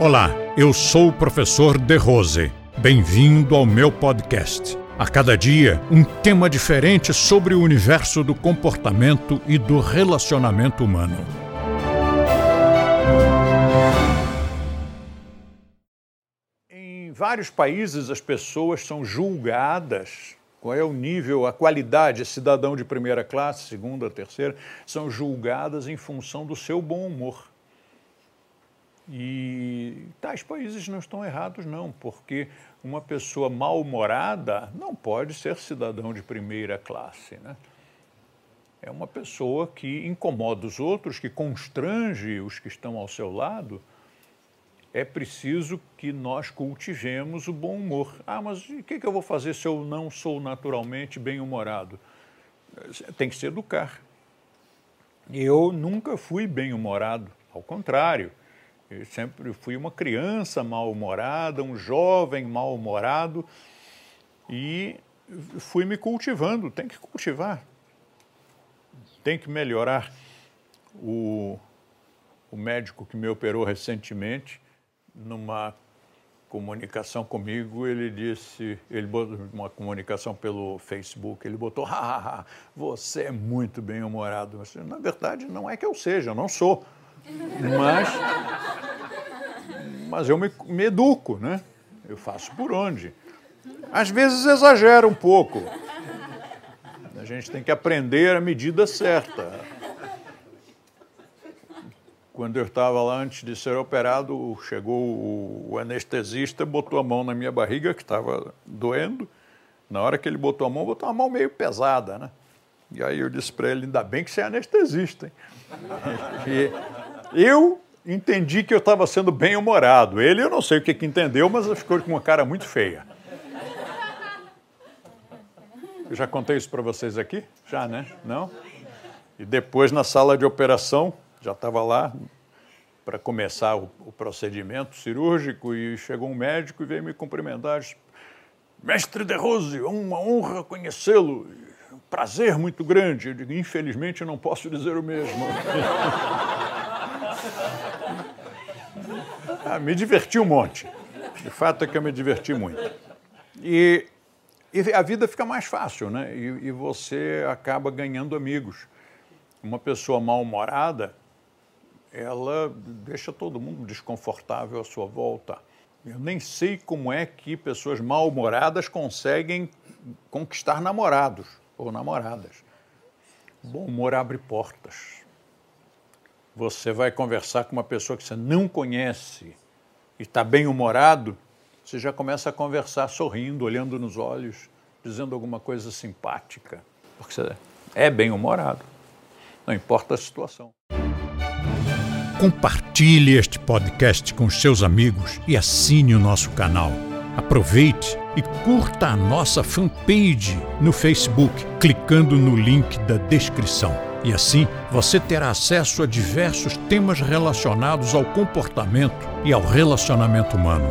Olá, eu sou o professor De Rose. Bem-vindo ao meu podcast. A cada dia, um tema diferente sobre o universo do comportamento e do relacionamento humano. Em vários países, as pessoas são julgadas. Qual é o nível, a qualidade, cidadão de primeira classe, segunda, terceira, são julgadas em função do seu bom humor. E tais países não estão errados, não, porque uma pessoa mal-humorada não pode ser cidadão de primeira classe. Né? É uma pessoa que incomoda os outros, que constrange os que estão ao seu lado. É preciso que nós cultivemos o bom humor. Ah, mas o que, que eu vou fazer se eu não sou naturalmente bem-humorado? Tem que se educar. Eu nunca fui bem-humorado, ao contrário eu sempre fui uma criança mal-humorada, um jovem mal-humorado e fui me cultivando. Tem que cultivar, tem que melhorar. O, o médico que me operou recentemente, numa comunicação comigo, ele disse, ele botou uma comunicação pelo Facebook, ele botou, você é muito bem-humorado. Na verdade, não é que eu seja, eu não sou. Mas, mas eu me, me educo, né? Eu faço por onde. Às vezes exagera um pouco. A gente tem que aprender a medida certa. Quando eu estava lá antes de ser operado, chegou o anestesista, botou a mão na minha barriga, que estava doendo. Na hora que ele botou a mão, botou uma mão meio pesada, né? E aí eu disse para ele, ainda bem que você é anestesista, hein? E, eu entendi que eu estava sendo bem humorado. Ele, eu não sei o que, que entendeu, mas ficou com uma cara muito feia. Eu já contei isso para vocês aqui? Já, né? Não? E depois, na sala de operação, já estava lá para começar o, o, procedimento cirúrgico e chegou um médico e veio me cumprimentar. Disse, Mestre De Rose, uma honra conhecê-lo. Um prazer muito grande. Eu digo, infelizmente, não posso dizer o mesmo. Ah, me diverti um monte. De fato é que eu me diverti muito. E, e a vida fica mais fácil, né? E, e você acaba ganhando amigos. Uma pessoa mal-humorada, ela deixa todo mundo desconfortável à sua volta. Eu nem sei como é que pessoas mal-humoradas conseguem conquistar namorados ou namoradas. Bom humor abre portas você vai conversar com uma pessoa que você não conhece e está bem humorado, você já começa a conversar sorrindo, olhando nos olhos, dizendo alguma coisa simpática, porque você é bem humorado, não importa a situação. Compartilhe este podcast com seus amigos e assine o nosso canal. Aproveite e curta a nossa fanpage no Facebook, clicando no link da descrição. E assim você terá acesso a diversos temas relacionados ao comportamento e ao relacionamento humano.